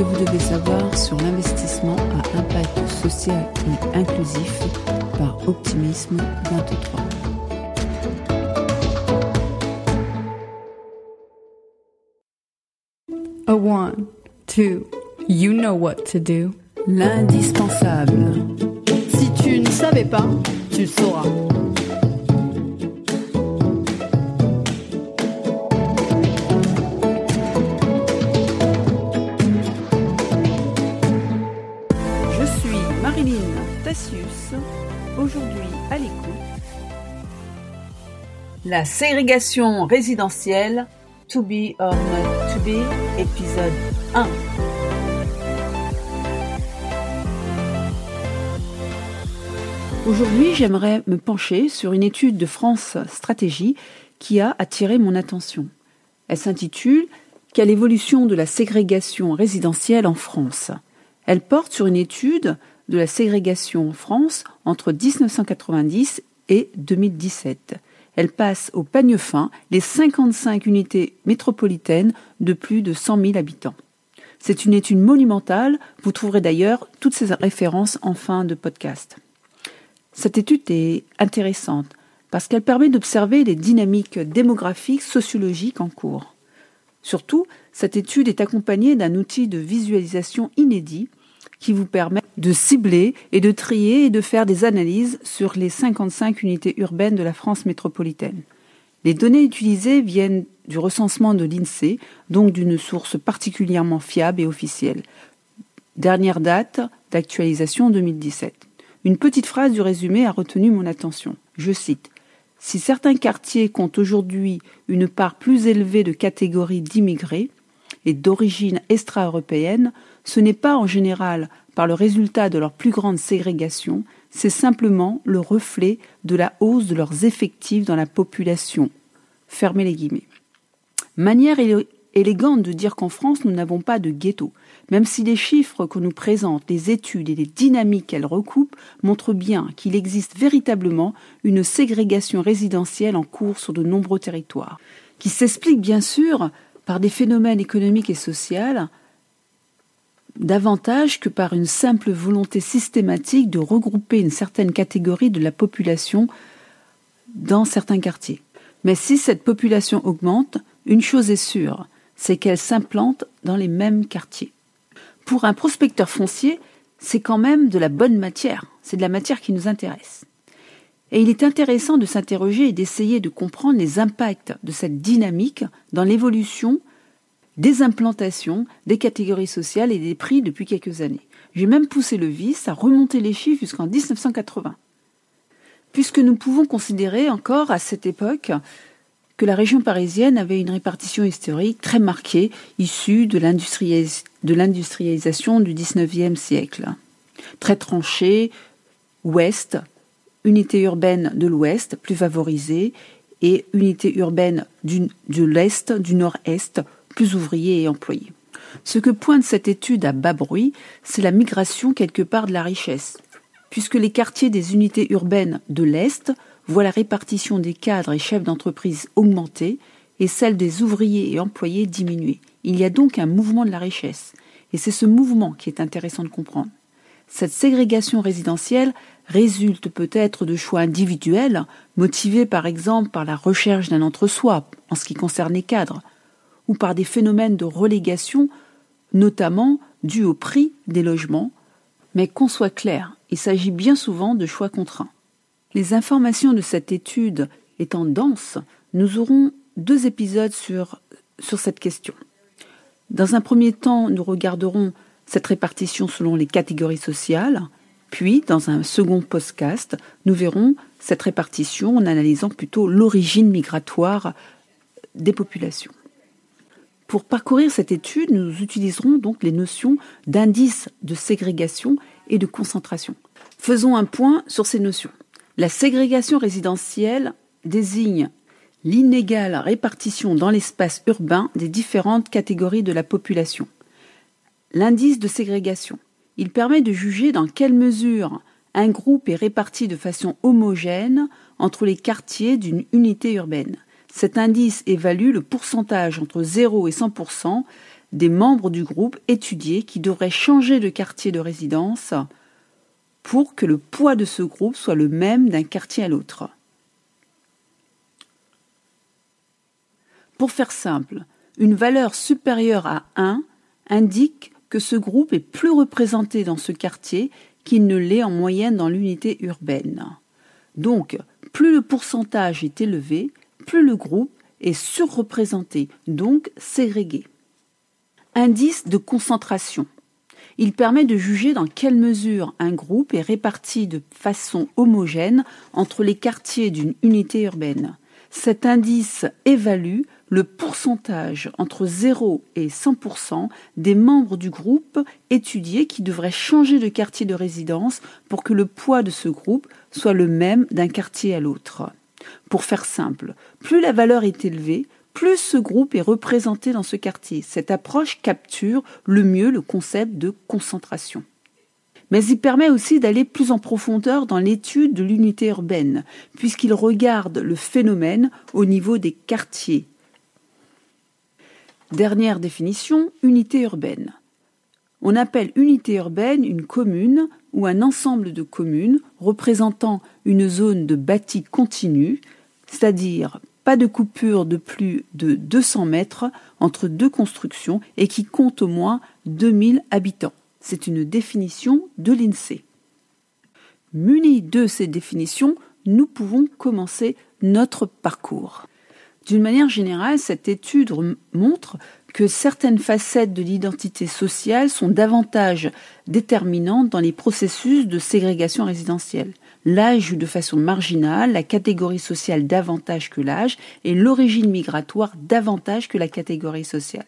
que vous devez savoir sur l'investissement à impact social et inclusif par Optimisme 23. A one, two, you know what to do. L'indispensable. Si tu ne savais pas, tu le sauras. Marilyn Tassius, aujourd'hui à l'écoute. La ségrégation résidentielle, To Be or Not To Be, épisode 1. Aujourd'hui, j'aimerais me pencher sur une étude de France Stratégie qui a attiré mon attention. Elle s'intitule Quelle évolution de la ségrégation résidentielle en France? Elle porte sur une étude de la ségrégation en France entre 1990 et 2017. Elle passe au peigne fin les 55 unités métropolitaines de plus de 100 000 habitants. C'est une étude monumentale, vous trouverez d'ailleurs toutes ces références en fin de podcast. Cette étude est intéressante parce qu'elle permet d'observer les dynamiques démographiques, sociologiques en cours. Surtout, cette étude est accompagnée d'un outil de visualisation inédit qui vous permet de cibler et de trier et de faire des analyses sur les 55 unités urbaines de la France métropolitaine. Les données utilisées viennent du recensement de l'INSEE, donc d'une source particulièrement fiable et officielle. Dernière date d'actualisation 2017. Une petite phrase du résumé a retenu mon attention. Je cite Si certains quartiers comptent aujourd'hui une part plus élevée de catégories d'immigrés et d'origine extra-européenne, ce n'est pas en général par le résultat de leur plus grande ségrégation, c'est simplement le reflet de la hausse de leurs effectifs dans la population. Fermez les guillemets. Manière élégante de dire qu'en France, nous n'avons pas de ghetto, même si les chiffres que nous présentent les études et les dynamiques qu'elles recoupent montrent bien qu'il existe véritablement une ségrégation résidentielle en cours sur de nombreux territoires, qui s'explique bien sûr par des phénomènes économiques et sociaux, davantage que par une simple volonté systématique de regrouper une certaine catégorie de la population dans certains quartiers. Mais si cette population augmente, une chose est sûre, c'est qu'elle s'implante dans les mêmes quartiers. Pour un prospecteur foncier, c'est quand même de la bonne matière, c'est de la matière qui nous intéresse. Et il est intéressant de s'interroger et d'essayer de comprendre les impacts de cette dynamique dans l'évolution des implantations, des catégories sociales et des prix depuis quelques années. J'ai même poussé le vice à remonter les chiffres jusqu'en 1980. Puisque nous pouvons considérer encore à cette époque que la région parisienne avait une répartition historique très marquée, issue de l'industrialisation du XIXe siècle. Très tranchée, ouest, unité urbaine de l'ouest, plus favorisée, et unité urbaine du, de l'est, du nord-est, plus ouvriers et employés. Ce que pointe cette étude à bas bruit, c'est la migration quelque part de la richesse, puisque les quartiers des unités urbaines de l'Est voient la répartition des cadres et chefs d'entreprise augmenter et celle des ouvriers et employés diminuer. Il y a donc un mouvement de la richesse, et c'est ce mouvement qui est intéressant de comprendre. Cette ségrégation résidentielle résulte peut-être de choix individuels, motivés par exemple par la recherche d'un entre-soi en ce qui concerne les cadres, ou par des phénomènes de relégation, notamment dus au prix des logements, mais qu'on soit clair, il s'agit bien souvent de choix contraints. Les informations de cette étude étant denses, nous aurons deux épisodes sur, cette question. Dans un premier temps, nous regarderons cette répartition selon les catégories sociales, puis dans un second podcast, nous verrons cette répartition en analysant plutôt l'origine migratoire des populations. Pour parcourir cette étude, nous utiliserons donc les notions d'indice de ségrégation et de concentration. Faisons un point sur ces notions. La ségrégation résidentielle désigne l'inégale répartition dans l'espace urbain des différentes catégories de la population. L'indice de ségrégation. Il permet de juger dans quelle mesure un groupe est réparti de façon homogène entre les quartiers d'une unité urbaine. Cet indice évalue le pourcentage entre 0 et 100% des membres du groupe étudiés qui devraient changer de quartier de résidence pour que le poids de ce groupe soit le même d'un quartier à l'autre. Pour faire simple, une valeur supérieure à 1 indique que ce groupe est plus représenté dans ce quartier qu'il ne l'est en moyenne dans l'unité urbaine. Donc, plus le pourcentage est élevé, plus le groupe est surreprésenté, donc ségrégué. Indice de concentration. Il permet de juger dans quelle mesure un groupe est réparti de façon homogène entre les quartiers d'une unité urbaine. Cet indice évalue le pourcentage entre 0 et 100% des membres du groupe étudié qui devraient changer de quartier de résidence pour que le poids de ce groupe soit le même d'un quartier à l'autre. Pour faire simple, plus la valeur est élevée, plus ce groupe est représenté dans ce quartier. Cette approche capture le mieux le concept de concentration. Mais il permet aussi d'aller plus en profondeur dans l'étude de l'unité urbaine, puisqu'il regarde le phénomène au niveau des quartiers. Dernière définition, unité urbaine. On appelle unité urbaine une commune ou un ensemble de communes représentant une zone de bâti continu, c'est-à-dire pas de coupure de plus de 200 mètres entre deux constructions et qui compte au moins 2000 habitants. C'est une définition de l'INSEE. Munis de ces définitions, nous pouvons commencer notre parcours. D'une manière générale, cette étude montre que certaines facettes de l'identité sociale sont davantage déterminantes dans les processus de ségrégation résidentielle. L'âge joue de façon marginale, la catégorie sociale davantage que l'âge et l'origine migratoire davantage que la catégorie sociale.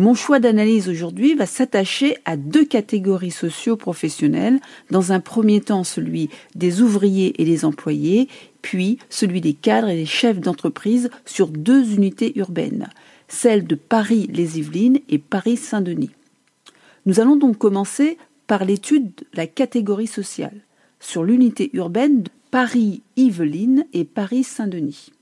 Mon choix d'analyse aujourd'hui va s'attacher à deux catégories socio-professionnelles, dans un premier temps celui des ouvriers et des employés, puis celui des cadres et des chefs d'entreprise sur deux unités urbaines, celles de Paris-les-Yvelines et Paris-Saint-Denis. Nous allons donc commencer par l'étude de la catégorie sociale sur l'unité urbaine de Paris-Yvelines et Paris-Saint-Denis.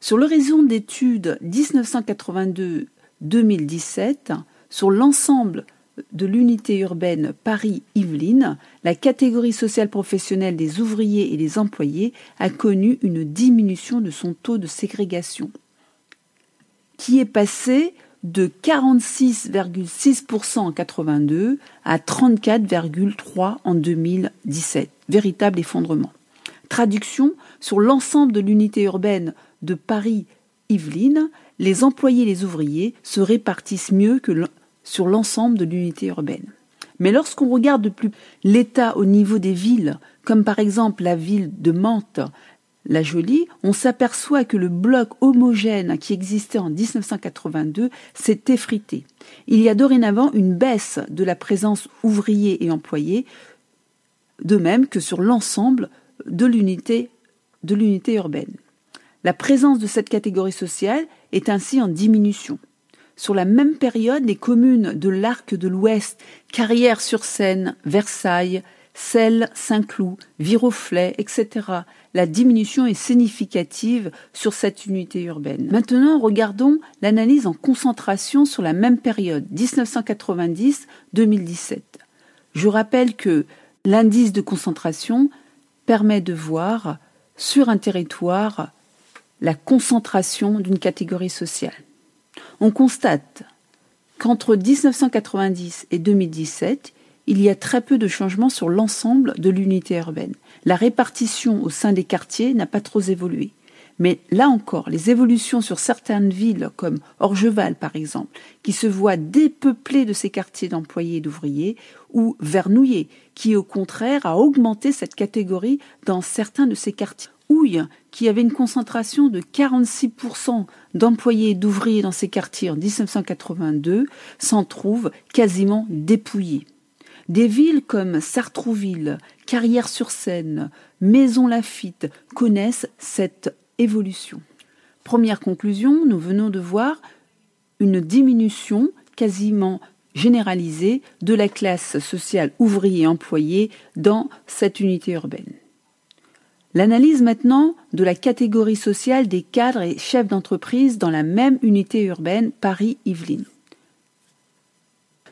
Sur l'horizon d'études 1982-2017, sur l'ensemble de l'unité urbaine Paris-Yvelines, la catégorie sociale professionnelle des ouvriers et des employés a connu une diminution de son taux de ségrégation, qui est passé de 46,6% en 82 à 34,3% en 2017. Véritable effondrement. Traduction, sur l'ensemble de l'unité urbaine de Paris-Yvelines, les employés et les ouvriers se répartissent mieux que sur l'ensemble de l'unité urbaine. Mais lorsqu'on regarde de plus l'État au niveau des villes, comme par exemple la ville de Mantes, la Jolie, on s'aperçoit que le bloc homogène qui existait en 1982 s'est effrité. Il y a dorénavant une baisse de la présence ouvrier et employés, de même que sur l'ensemble de l'unité urbaine. La présence de cette catégorie sociale est ainsi en diminution. Sur la même période, les communes de l'Arc de l'Ouest, Carrière-sur-Seine, Versailles, Celles, Saint-Cloud, Viroflay, etc. La diminution est significative sur cette unité urbaine. Maintenant, regardons l'analyse en concentration sur la même période, 1990-2017. Je rappelle que l'indice de concentration permet de voir sur un territoire la concentration d'une catégorie sociale. On constate qu'entre 1990 et 2017, il y a très peu de changements sur l'ensemble de l'unité urbaine. La répartition au sein des quartiers n'a pas trop évolué. Mais là encore, les évolutions sur certaines villes, comme Orgeval par exemple, qui se voient dépeuplées de ces quartiers d'employés et d'ouvriers, ou Vernouillet, qui au contraire a augmenté cette catégorie dans certains de ces quartiers. Qui avait une concentration de 46% d'employés et d'ouvriers dans ces quartiers en 1982, s'en trouve quasiment dépouillée. Des villes comme Sartrouville, Carrière-sur-Seine, Maison-Lafitte connaissent cette évolution. Première conclusion, nous venons de voir une diminution quasiment généralisée de la classe sociale ouvrier-employé dans cette unité urbaine. L'analyse maintenant de la catégorie sociale des cadres et chefs d'entreprise dans la même unité urbaine Paris-Yvelines.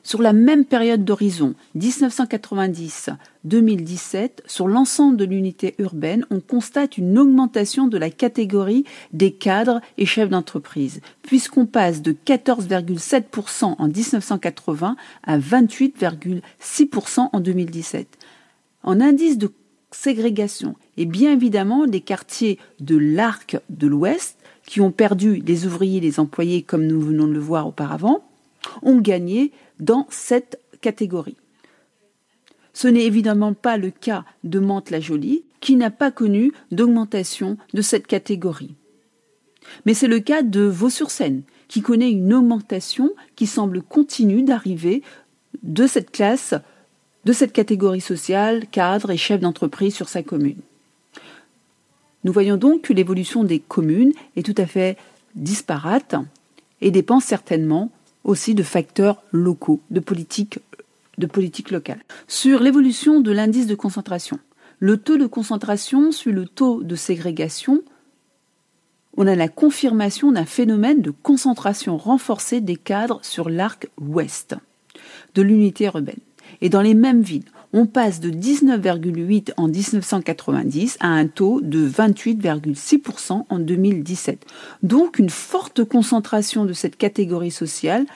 Sur la même période d'horizon, 1990-2017, sur l'ensemble de l'unité urbaine, on constate une augmentation de la catégorie des cadres et chefs d'entreprise, puisqu'on passe de 14,7% en 1980 à 28,6% en 2017. En indice de ségrégation, et bien évidemment les quartiers de l'arc de l'Ouest, qui ont perdu les ouvriers les employés comme nous venons de le voir auparavant, ont gagné dans cette catégorie. Ce n'est évidemment pas le cas de Mantes-la-Jolie, qui n'a pas connu d'augmentation de cette catégorie. Mais c'est le cas de Vaux-sur-Seine, qui connaît une augmentation qui semble continue d'arriver de cette classe, de cette catégorie sociale, cadre et chef d'entreprise sur sa commune. Nous voyons donc que l'évolution des communes est tout à fait disparate et dépend certainement aussi de facteurs locaux, de politique, de politique locale. Sur l'évolution de l'indice de concentration, le taux de concentration suit le taux de ségrégation. On a la confirmation d'un phénomène de concentration renforcée des cadres sur l'arc ouest de l'unité urbaine. Et dans les mêmes villes, on passe de 19,8 en 1990 à un taux de 28,6% en 2017. Donc une forte concentration de cette catégorie sociale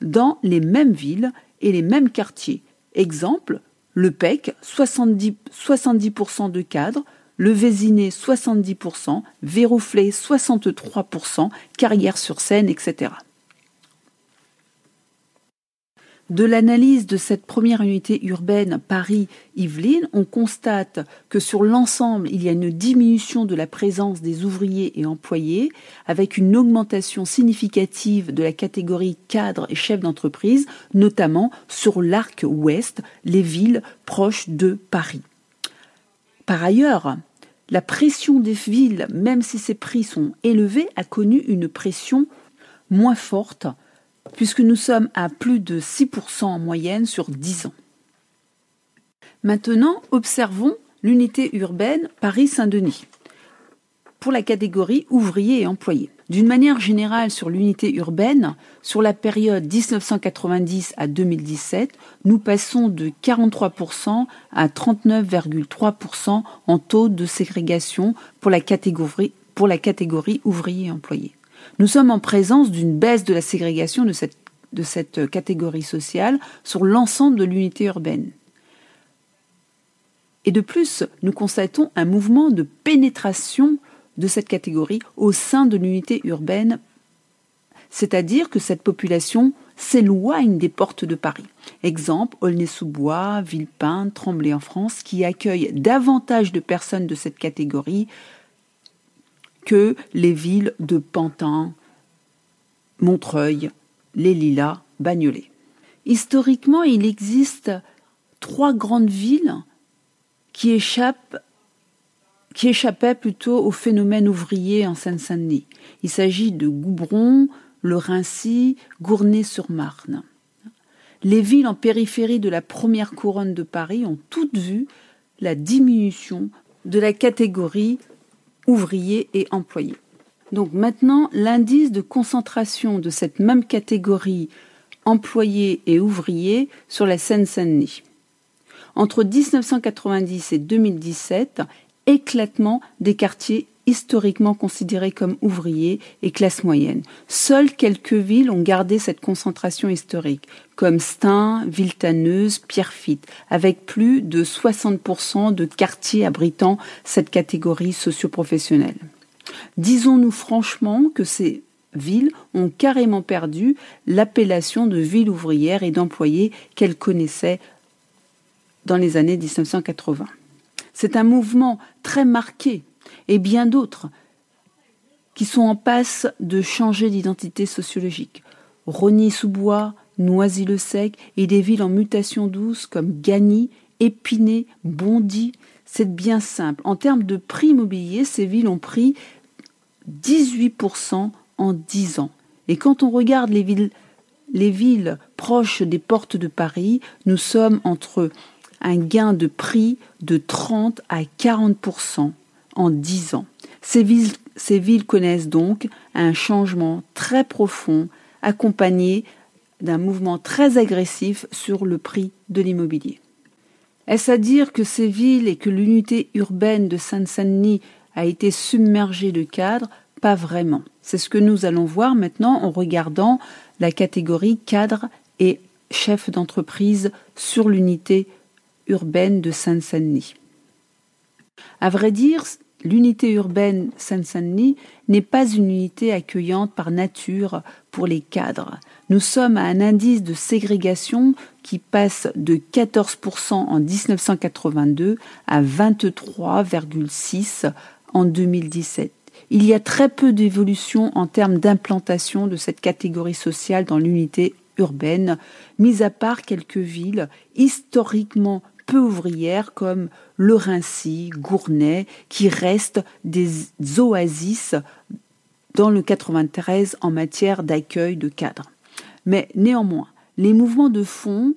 dans les mêmes villes et les mêmes quartiers. Exemple, le PEC, 70%, 70 de cadres, le Vésiné 70%, Vérouflé 63%, Carrière-sur-Seine, etc. De l'analyse de cette première unité urbaine Paris-Yvelines, on constate que sur l'ensemble, il y a une diminution de la présence des ouvriers et employés, avec une augmentation significative de la catégorie cadre et chef d'entreprise, notamment sur l'arc ouest, les villes proches de Paris. Par ailleurs, la pression des villes, même si ces prix sont élevés, a connu une pression moins forte puisque nous sommes à plus de 6% en moyenne sur 10 ans. Maintenant, observons l'unité urbaine Paris-Saint-Denis pour la catégorie ouvriers et employés. D'une manière générale sur l'unité urbaine, sur la période 1990 à 2017, nous passons de 43% à 39,3% en taux de ségrégation pour la catégorie, pour ouvriers et employés. Nous sommes en présence d'une baisse de la ségrégation de cette, catégorie sociale sur l'ensemble de l'unité urbaine. Et de plus, nous constatons un mouvement de pénétration de cette catégorie au sein de l'unité urbaine, c'est-à-dire que cette population s'éloigne des portes de Paris. Exemple, Aulnay-sous-Bois, Villepinte, Tremblay en France, qui accueillent davantage de personnes de cette catégorie que les villes de Pantin, Montreuil, Les Lilas, Bagnolet. Historiquement, il existe trois grandes villes qui échappent qui échappaient plutôt au phénomène ouvrier en Seine-Saint-Denis. Il s'agit de Goubron, le Rincy, Gournay-sur-Marne. Les villes en périphérie de la première couronne de Paris ont toutes vu la diminution de la catégorie ouvriers et employés. Donc maintenant, l'indice de concentration de cette même catégorie employés et ouvriers sur la Seine-Saint-Denis. Entre 1990 et 2017, éclatement des quartiers historiquement considérés comme ouvriers et classe moyenne. Seules quelques villes ont gardé cette concentration historique, comme Stein, Villetaneuse, Pierrefitte, avec plus de 60% de quartiers abritant cette catégorie socioprofessionnelle. Disons-nous franchement que ces villes ont carrément perdu l'appellation de ville ouvrière et d'employés qu'elles connaissaient dans les années 1980. C'est un mouvement très marqué et bien d'autres qui sont en passe de changer d'identité sociologique. Rogny-sous-Bois, Noisy-le-Sec et des villes en mutation douce comme Gagny, Épinay, Bondy. C'est bien simple. En termes de prix immobilier, ces villes ont pris 18% en 10 ans. Et quand on regarde les villes, les villes proches des portes de Paris, nous sommes entre un gain de prix de 30 à 40% en dix ans. Ces villes, ces villes connaissent donc un changement très profond, accompagné d'un mouvement très agressif sur le prix de l'immobilier. Est-ce à dire que ces villes et que l'unité urbaine de Saint-Denis a été submergée de cadres? Pas vraiment. C'est ce que nous allons voir maintenant en regardant la catégorie cadre et chef d'entreprise sur l'unité urbaine de Saint-Denis. À vrai dire, l'unité urbaine Saint-Denis n'est pas une unité accueillante par nature pour les cadres. Nous sommes à un indice de ségrégation qui passe de 14% en 1982 à 23,6% en 2017. Il y a très peu d'évolution en termes d'implantation de cette catégorie sociale dans l'unité urbaine, mis à part quelques villes historiquement peu ouvrières comme le Rincy, Gournay, qui restent des oasis dans le 93 en matière d'accueil de cadres. Mais néanmoins, les mouvements de fond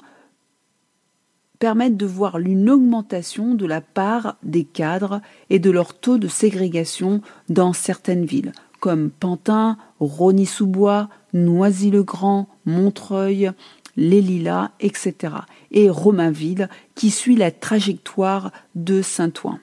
permettent de voir une augmentation de la part des cadres et de leur taux de ségrégation dans certaines villes, comme Pantin, Rony-sous-Bois, Noisy-le-Grand, Montreuil, les Lilas, etc. et Romainville, qui suit la trajectoire de Saint-Ouen.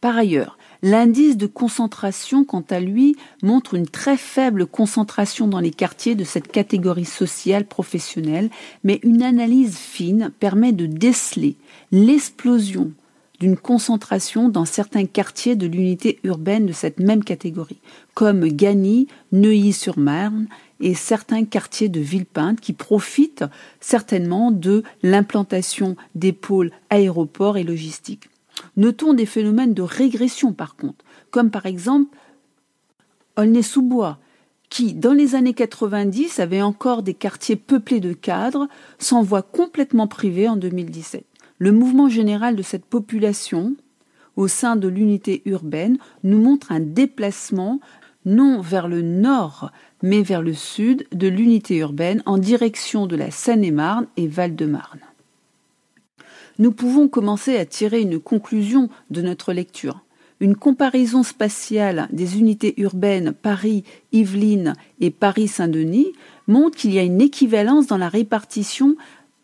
Par ailleurs, L'indice de concentration, quant à lui, montre une très faible concentration dans les quartiers de cette catégorie sociale professionnelle, mais une analyse fine permet de déceler l'explosion d'une concentration dans certains quartiers de l'unité urbaine de cette même catégorie, comme Gagny, Neuilly-sur-Marne et certains quartiers de Villepinte qui profitent certainement de l'implantation des pôles aéroports et logistiques. Notons des phénomènes de régression par contre, comme par exemple Aulnay-sous-Bois, qui, dans les années 90, avait encore des quartiers peuplés de cadres, s'en voit complètement privé en 2017. Le mouvement général de cette population au sein de l'unité urbaine nous montre un déplacement non vers le nord, mais vers le sud de l'unité urbaine en direction de la Seine-et-Marne et Val-de-Marne nous pouvons commencer à tirer une conclusion de notre lecture. Une comparaison spatiale des unités urbaines Paris, Yvelines et Paris-Saint-Denis montre qu'il y a une équivalence dans la répartition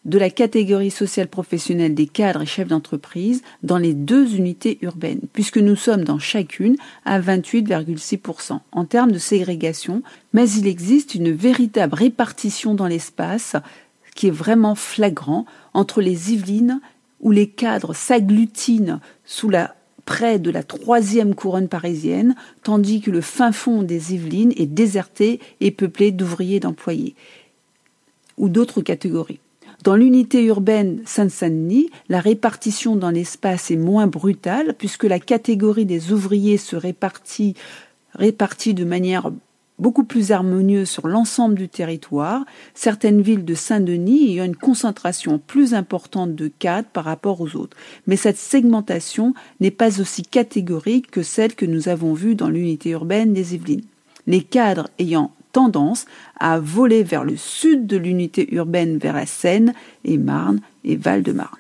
de la catégorie sociale professionnelle des cadres et chefs d'entreprise dans les deux unités urbaines, puisque nous sommes dans chacune à 28,6% en termes de ségrégation, mais il existe une véritable répartition dans l'espace qui est vraiment flagrant entre les Yvelines où les cadres s'agglutinent sous la près de la troisième couronne parisienne, tandis que le fin fond des Yvelines est déserté et peuplé d'ouvriers d'employés ou d'autres catégories. Dans l'unité urbaine Saint-Denis, la répartition dans l'espace est moins brutale puisque la catégorie des ouvriers se répartit, répartit de manière beaucoup plus harmonieuse sur l'ensemble du territoire, certaines villes de Saint-Denis ayant une concentration plus importante de cadres par rapport aux autres. Mais cette segmentation n'est pas aussi catégorique que celle que nous avons vue dans l'unité urbaine des Yvelines. Les cadres ayant tendance à voler vers le sud de l'unité urbaine vers la Seine et Marne et Val-de-Marne.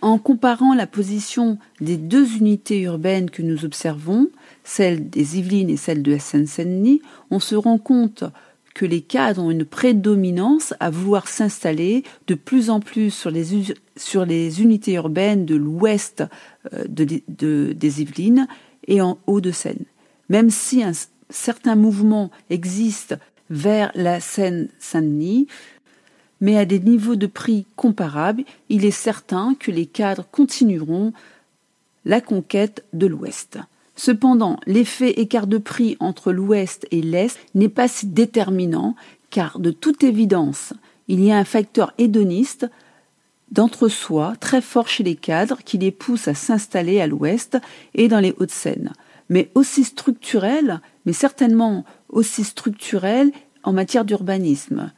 En comparant la position des deux unités urbaines que nous observons, celle des Yvelines et celle de Seine-Saint-Denis, on se rend compte que les cadres ont une prédominance à vouloir s'installer de plus en plus sur les, sur les unités urbaines de l'ouest euh, des Yvelines et en Haut-de-Seine. Même si un certain mouvement existe vers la Seine-Saint-Denis, mais à des niveaux de prix comparables, il est certain que les cadres continueront la conquête de l'Ouest. Cependant, l'effet écart de prix entre l'Ouest et l'Est n'est pas si déterminant, car de toute évidence, il y a un facteur hédoniste d'entre-soi très fort chez les cadres qui les pousse à s'installer à l'Ouest et dans les Hauts-de-Seine, mais aussi structurel, mais certainement aussi structurel en matière d'urbanisme,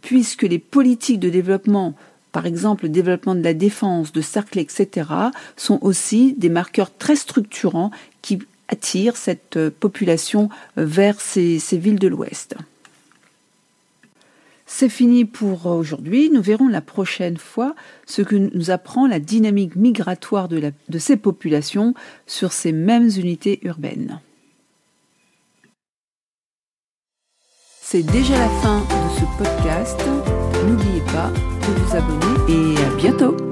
puisque les politiques de développement par exemple le développement de la défense, de cercles, etc., sont aussi des marqueurs très structurants qui attirent cette population vers ces, villes de l'Ouest. C'est fini pour aujourd'hui. Nous verrons la prochaine fois ce que nous apprend la dynamique migratoire de ces populations sur ces mêmes unités urbaines. C'est déjà la fin de ce podcast. N'oubliez pas de vous abonner et à bientôt